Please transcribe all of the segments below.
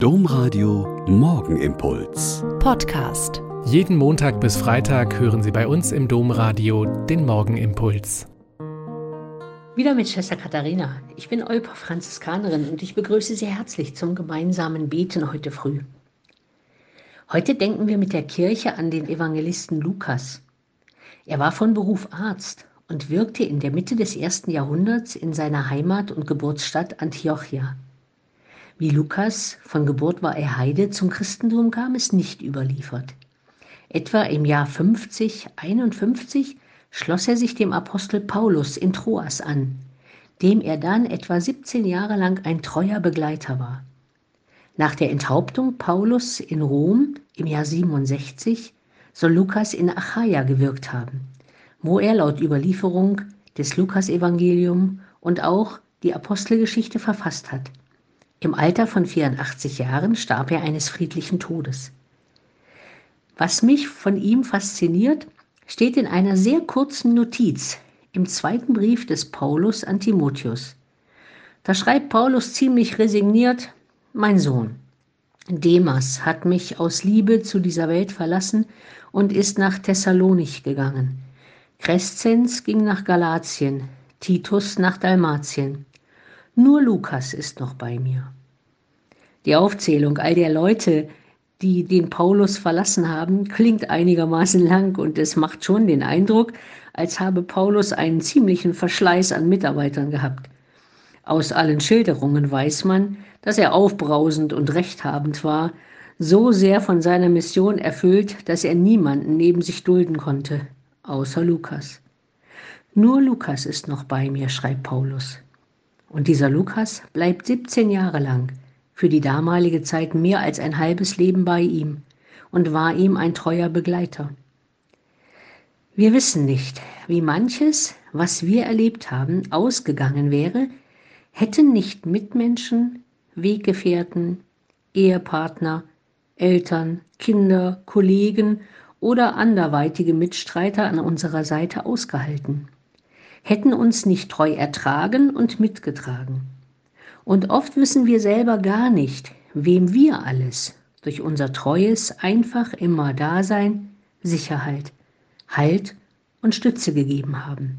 Domradio Morgenimpuls. Podcast. Jeden Montag bis Freitag hören Sie bei uns im Domradio den Morgenimpuls. Wieder mit Schwester Katharina. Ich bin Olper Franziskanerin und ich begrüße Sie herzlich zum gemeinsamen Beten heute früh. Heute denken wir mit der Kirche an den Evangelisten Lukas. Er war von Beruf Arzt und wirkte in der Mitte des ersten Jahrhunderts in seiner Heimat und Geburtsstadt Antiochia. Wie Lukas, von Geburt war er Heide, zum Christentum kam es nicht überliefert. Etwa im Jahr 50, 51 schloss er sich dem Apostel Paulus in Troas an, dem er dann etwa 17 Jahre lang ein treuer Begleiter war. Nach der Enthauptung Paulus in Rom im Jahr 67 soll Lukas in Achaia gewirkt haben, wo er laut Überlieferung des Lukasevangelium und auch die Apostelgeschichte verfasst hat. Im Alter von 84 Jahren starb er eines friedlichen Todes. Was mich von ihm fasziniert, steht in einer sehr kurzen Notiz im zweiten Brief des Paulus an Timotheus. Da schreibt Paulus ziemlich resigniert, mein Sohn, Demas hat mich aus Liebe zu dieser Welt verlassen und ist nach Thessalonich gegangen. Crescens ging nach Galatien, Titus nach Dalmatien. Nur Lukas ist noch bei mir. Die Aufzählung all der Leute, die den Paulus verlassen haben, klingt einigermaßen lang und es macht schon den Eindruck, als habe Paulus einen ziemlichen Verschleiß an Mitarbeitern gehabt. Aus allen Schilderungen weiß man, dass er aufbrausend und rechthabend war, so sehr von seiner Mission erfüllt, dass er niemanden neben sich dulden konnte, außer Lukas. Nur Lukas ist noch bei mir, schreibt Paulus. Und dieser Lukas bleibt 17 Jahre lang, für die damalige Zeit mehr als ein halbes Leben bei ihm und war ihm ein treuer Begleiter. Wir wissen nicht, wie manches, was wir erlebt haben, ausgegangen wäre, hätten nicht Mitmenschen, Weggefährten, Ehepartner, Eltern, Kinder, Kollegen oder anderweitige Mitstreiter an unserer Seite ausgehalten hätten uns nicht treu ertragen und mitgetragen. Und oft wissen wir selber gar nicht, wem wir alles durch unser treues, einfach immer Dasein, Sicherheit, Halt und Stütze gegeben haben.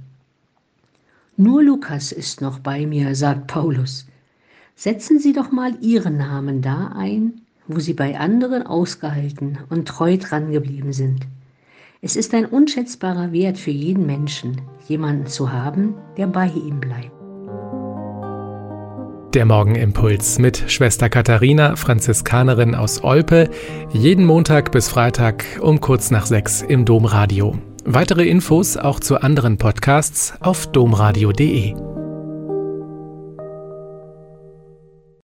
Nur Lukas ist noch bei mir, sagt Paulus. Setzen Sie doch mal Ihren Namen da ein, wo Sie bei anderen ausgehalten und treu dran geblieben sind. Es ist ein unschätzbarer Wert für jeden Menschen, jemanden zu haben, der bei ihm bleibt. Der Morgenimpuls mit Schwester Katharina, Franziskanerin aus Olpe, jeden Montag bis Freitag um kurz nach sechs im Domradio. Weitere Infos auch zu anderen Podcasts auf domradio.de.